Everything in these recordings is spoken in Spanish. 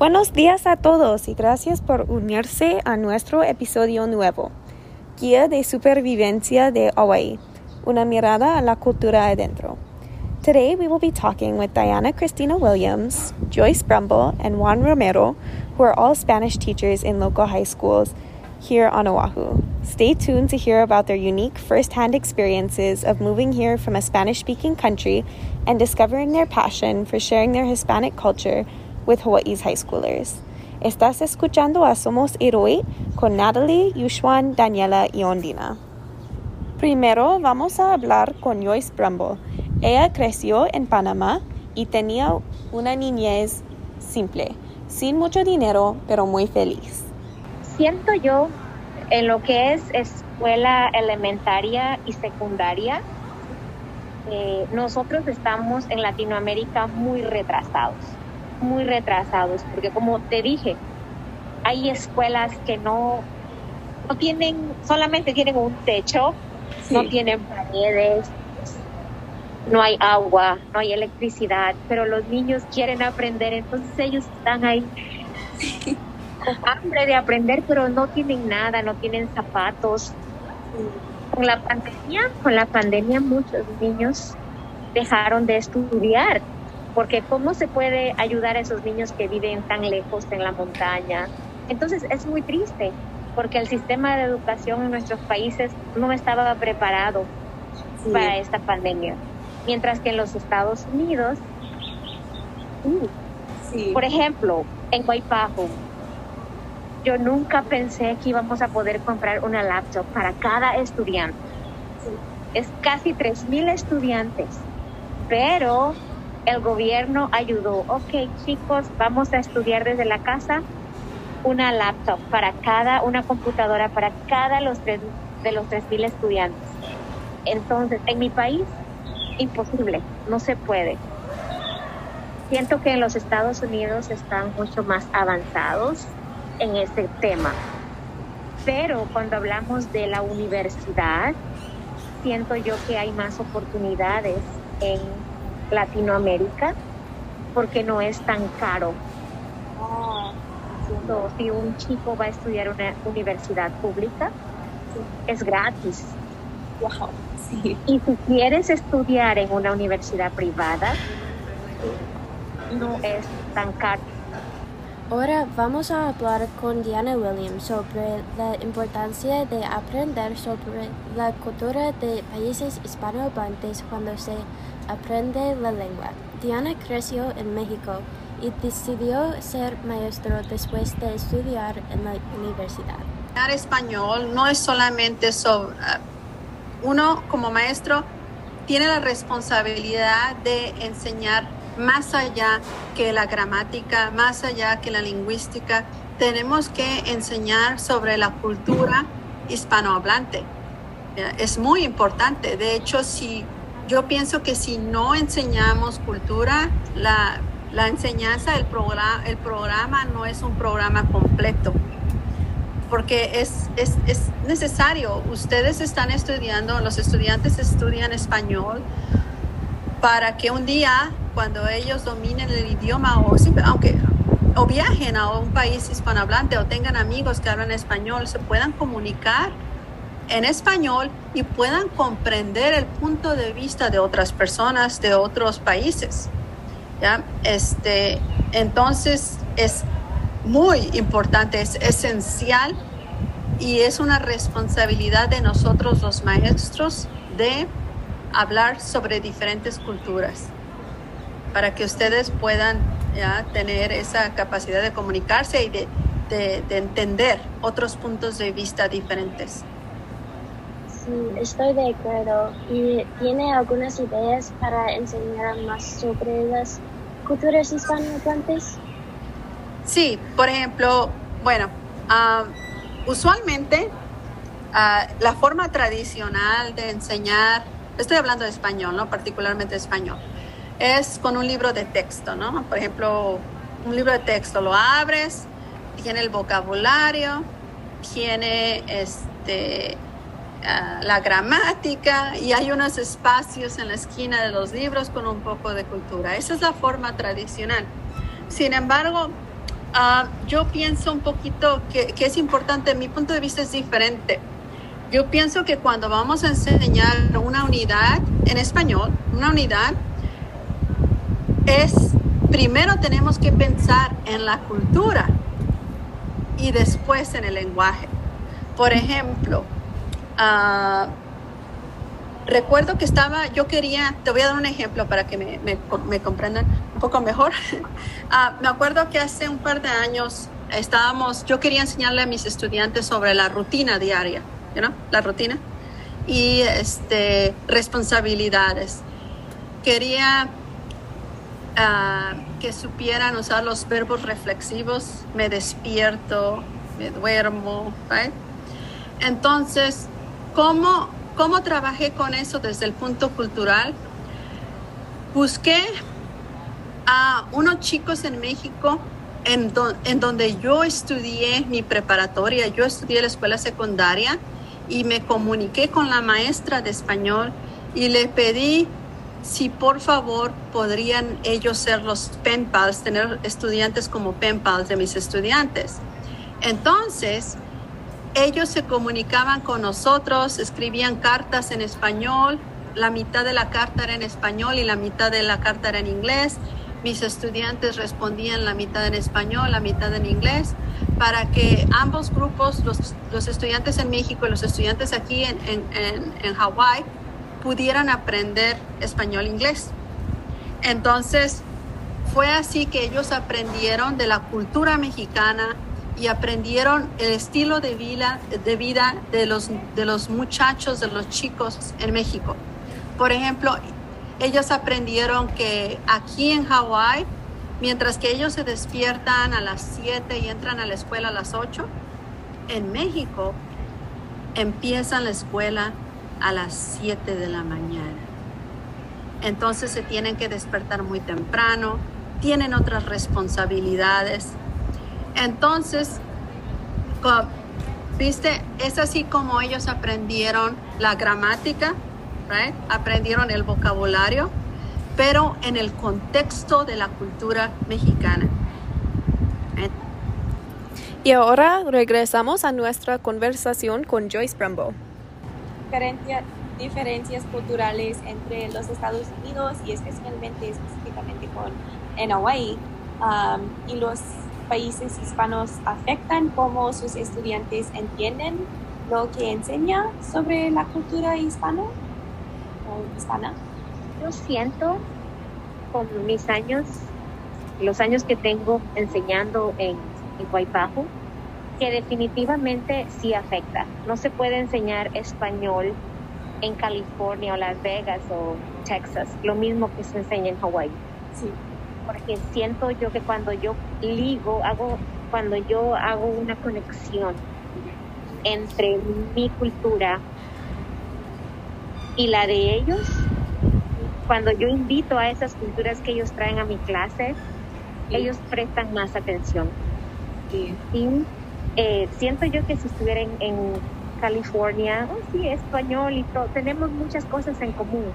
Buenos días a todos y gracias por unirse a nuestro episodio nuevo, Guía de Supervivencia de Hawaii, una mirada a la cultura adentro. Today we will be talking with Diana Cristina Williams, Joyce Brumble, and Juan Romero, who are all Spanish teachers in local high schools here on Oahu. Stay tuned to hear about their unique first hand experiences of moving here from a Spanish speaking country and discovering their passion for sharing their Hispanic culture with Hawaii's high schoolers. Estás escuchando a Somos Héroe con Natalie, Yushuan, Daniela y Ondina. Primero vamos a hablar con Joyce Brumble. Ella creció en Panamá y tenía una niñez simple, sin mucho dinero, pero muy feliz. Siento yo en lo que es escuela elementaria y secundaria, eh, nosotros estamos en Latinoamérica muy retrasados muy retrasados, porque como te dije, hay escuelas que no, no tienen, solamente tienen un techo, no tienen paredes, no hay agua, no hay electricidad, pero los niños quieren aprender, entonces ellos están ahí con hambre de aprender, pero no tienen nada, no tienen zapatos. Con la pandemia, con la pandemia muchos niños dejaron de estudiar porque ¿cómo se puede ayudar a esos niños que viven tan lejos en la montaña? Entonces es muy triste porque el sistema de educación en nuestros países no estaba preparado para esta pandemia, mientras que en los Estados Unidos, uh, por ejemplo, en Guaypajo, yo nunca pensé que íbamos a poder comprar una laptop para cada estudiante. Es casi 3.000 estudiantes, pero el gobierno ayudó. Ok, chicos, vamos a estudiar desde la casa una laptop para cada, una computadora para cada los tres, de los 3.000 estudiantes. Entonces, en mi país, imposible, no se puede. Siento que en los Estados Unidos están mucho más avanzados en ese tema. Pero cuando hablamos de la universidad, siento yo que hay más oportunidades en Latinoamérica porque no es tan caro. Oh, si un chico va a estudiar una universidad pública, es gratis. Y si quieres estudiar en una universidad privada, no es tan caro. Ahora vamos a hablar con Diana Williams sobre la importancia de aprender sobre la cultura de países hispanohablantes cuando se aprende la lengua. Diana creció en México y decidió ser maestro después de estudiar en la universidad. Hablar español no es solamente sobre... Uno como maestro tiene la responsabilidad de enseñar más allá que la gramática, más allá que la lingüística. Tenemos que enseñar sobre la cultura hispanohablante. Es muy importante. De hecho, si yo pienso que si no enseñamos cultura, la, enseñanza del programa, el programa no es un programa completo, porque es, es, necesario. Ustedes están estudiando, los estudiantes estudian español para que un día, cuando ellos dominen el idioma, o aunque o viajen a un país hispanohablante o tengan amigos que hablan español, se puedan comunicar en español y puedan comprender el punto de vista de otras personas de otros países. ¿ya? Este, entonces es muy importante, es esencial y es una responsabilidad de nosotros los maestros de hablar sobre diferentes culturas para que ustedes puedan ¿ya? tener esa capacidad de comunicarse y de, de entender otros puntos de vista diferentes. Sí, estoy de acuerdo. ¿Y tiene algunas ideas para enseñar más sobre las culturas hispanohablantes? Sí, por ejemplo, bueno, ah, usualmente ah, la forma tradicional de enseñar, estoy hablando de español, ¿no? Particularmente español, es con un libro de texto, ¿no? Por ejemplo, un libro de texto, lo abres, tiene el vocabulario, tiene este la gramática y hay unos espacios en la esquina de los libros con un poco de cultura. Esa es la forma tradicional. Sin embargo, Ah, yo pienso un poquito que, que, es importante, mi punto de vista es diferente. Yo pienso que cuando vamos a enseñar una unidad en español, una unidad, es primero tenemos que pensar en la cultura y después en el lenguaje. Por ejemplo, uh, recuerdo que estaba, yo quería, te voy a dar un ejemplo para que me, me, comprendan un poco mejor. Uh, me acuerdo que hace un par de años estábamos, yo quería enseñarle a mis estudiantes sobre la rutina diaria, ¿no? La rutina y este, responsabilidades. Quería uh, que supieran usar los verbos reflexivos, me despierto, me duermo, ¿right? Entonces, ¿cómo, ¿cómo trabajé con eso desde el punto cultural? Busqué a unos chicos en México en, do, en, donde yo estudié mi preparatoria, yo estudié la escuela secundaria y me comuniqué con la maestra de español y le pedí si por favor podrían ellos ser los pen pals, tener estudiantes como pen pals de mis estudiantes. Entonces, ellos se comunicaban con nosotros, escribían cartas en español, la mitad de la carta era en español y la mitad de la carta era en inglés. Mis estudiantes respondían la mitad en español, la mitad en inglés, para que ambos grupos, los, los estudiantes en México y los estudiantes aquí en, en, en, en Hawái, pudieran aprender español e. Entonces, fue así que ellos aprendieron de la cultura mexicana y aprendieron el estilo de vida de, vida de, los, de los muchachos, de los chicos en México. Por ejemplo, ellos aprendieron que aquí en Hawái, mientras que ellos se despiertan a las 7 y entran a la escuela a las 8, en México empiezan la escuela a las 7 de la mañana. Entonces se tienen que despertar muy temprano, tienen otras responsabilidades. Entonces, viste, es así como ellos aprendieron la gramática, right? aprendieron el vocabulario, pero en el contexto de la cultura mexicana. Y ahora regresamos a nuestra conversación con Joyce Brumbo diferencias culturales entre los Estados Unidos y especialmente específicamente con en Hawaii um, y los países hispanos afectan cómo sus estudiantes entienden lo que enseña sobre la cultura hispana o hispana. Yo siento con mis años, los años que tengo enseñando en, en Guaypajo, que definitivamente sí afecta. No se puede enseñar español en California o Las Vegas o Texas, lo mismo que se enseña en Hawaii. Sí. Porque siento yo que cuando yo ligo, hago, cuando yo hago una conexión entre mi cultura y la de ellos, cuando yo invito a esas culturas que ellos traen a mi clase, sí. ellos prestan más atención. Sí. Y eh, siento yo que si estuviera en, en California, oh, sí, español y todo, tenemos muchas cosas en común.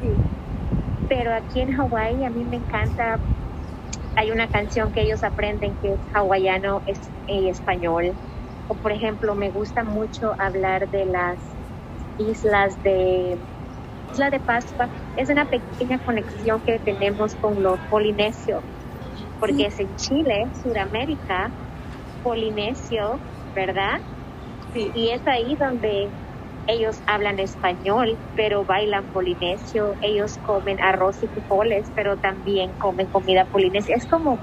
Sí. Pero aquí en Hawái a mí me encanta, hay una canción que ellos aprenden que es hawaiano es, y español. O por ejemplo, me gusta mucho hablar de las islas de Isla de Pascua. Es una pequeña conexión que tenemos con los polinesios, porque sí. es en Chile, Sudamérica, polinesio, ¿verdad? Sí. Y es ahí donde ellos hablan español, pero bailan polinesio, ellos comen arroz y frijoles, pero también comen comida polinesia. Es como,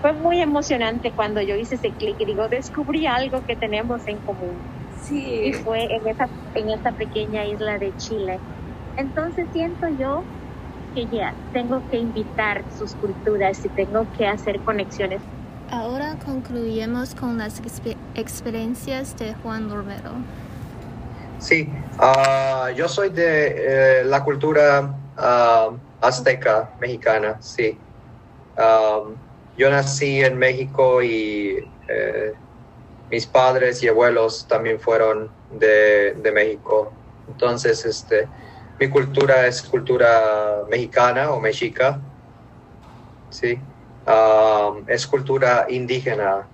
fue muy emocionante cuando yo hice ese clic y digo, descubrí algo que tenemos en común. Sí. Y fue en esa, en esa pequeña isla de Chile. Entonces siento yo que ya tengo que invitar sus culturas y tengo que hacer conexiones Ahora concluimos con las exper experiencias de Juan Romero. Sí, uh, yo soy de eh, la cultura uh, azteca mexicana, sí. Um, yo nací en México y eh, mis padres y abuelos también fueron de, de, México. Entonces, este, mi cultura es cultura mexicana o mexica, sí. um, es cultura indígena.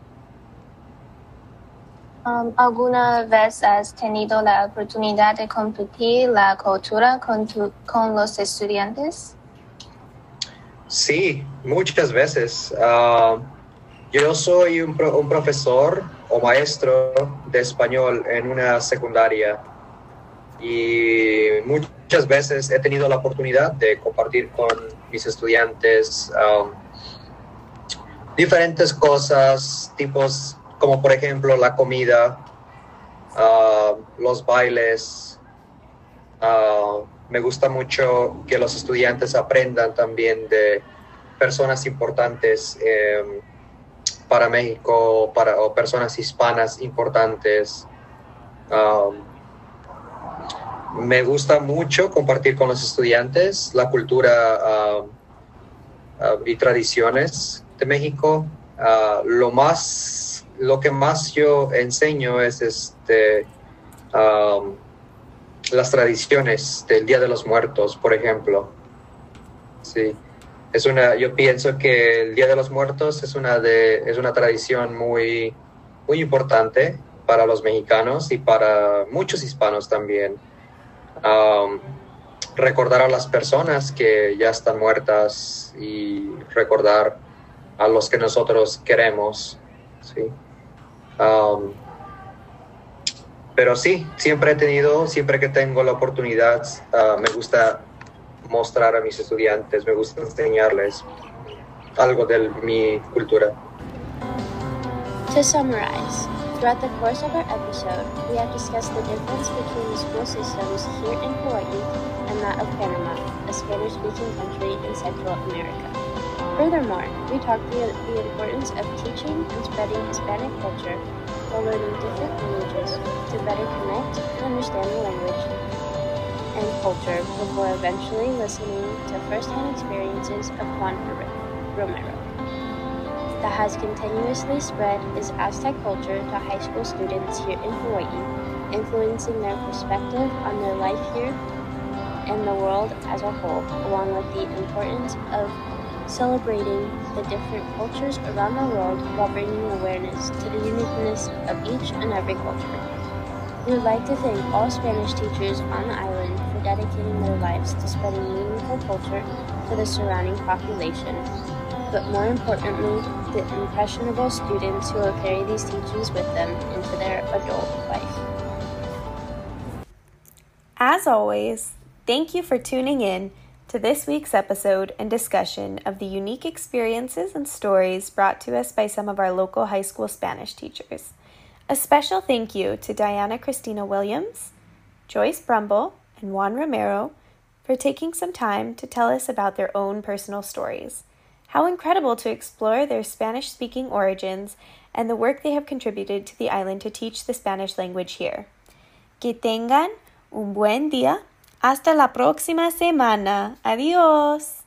Um, ¿Alguna vez has tenido la oportunidad de compartir la cultura con, tu- con los estudiantes? Sí, muchas veces. Yo soy un, pro- un profesor o maestro de español en una secundaria y muchas veces he tenido la oportunidad de compartir con mis estudiantes um, diferentes cosas, tipos como por ejemplo la comida, ah, los bailes. ah, me gusta mucho que los estudiantes aprendan también de personas importantes eh, para México para, o personas hispanas importantes. Um, me gusta mucho compartir con los estudiantes la cultura ah, ah, y tradiciones de México. Ah, lo más, lo que más yo enseño es este, las tradiciones del Día de los Muertos, por ejemplo. Sí, es una, yo pienso que el Día de los Muertos es una de, es una tradición muy, muy importante para los mexicanos y para muchos hispanos también. Um, recordar a las personas que ya están muertas y recordar a los que nosotros queremos, sí. Pero sí, siempre he tenido, siempre que tengo la oportunidad, ah, me gusta mostrar a mis estudiantes, me gusta enseñarles algo de mi cultura. To summarize, throughout the course of our episode, we have discussed the difference between the school systems here in Hawaii and that of Panama, a Spanish speaking country in Central America. Furthermore, we talked the, the importance of teaching and spreading Hispanic culture while learning different languages to better connect and understand the language and culture before eventually listening to firsthand experiences of Juan Romero that has continuously spread his Aztec culture to high school students here in Hawaii, influencing their perspective on their life here and the world as a whole, along with the importance of celebrating the different cultures around the world while bringing awareness to the uniqueness of each and every culture. We would like to thank all Spanish teachers on the island for dedicating their lives to spreading meaningful culture to the surrounding population but more importantly, the impressionable students who will carry these teachings with them into their adult life. As always, thank you for tuning in to this week's episode and discussion of the unique experiences and stories brought to us by some of our local high school Spanish teachers. A special thank you to Diana Christina Williams, Joyce Brumble, and Juan Romero for taking some time to tell us about their own personal stories. How incredible to explore their Spanish speaking origins and the work they have contributed to the island to teach the Spanish language here. Que tengan un buen día. Hasta la próxima semana. Adiós.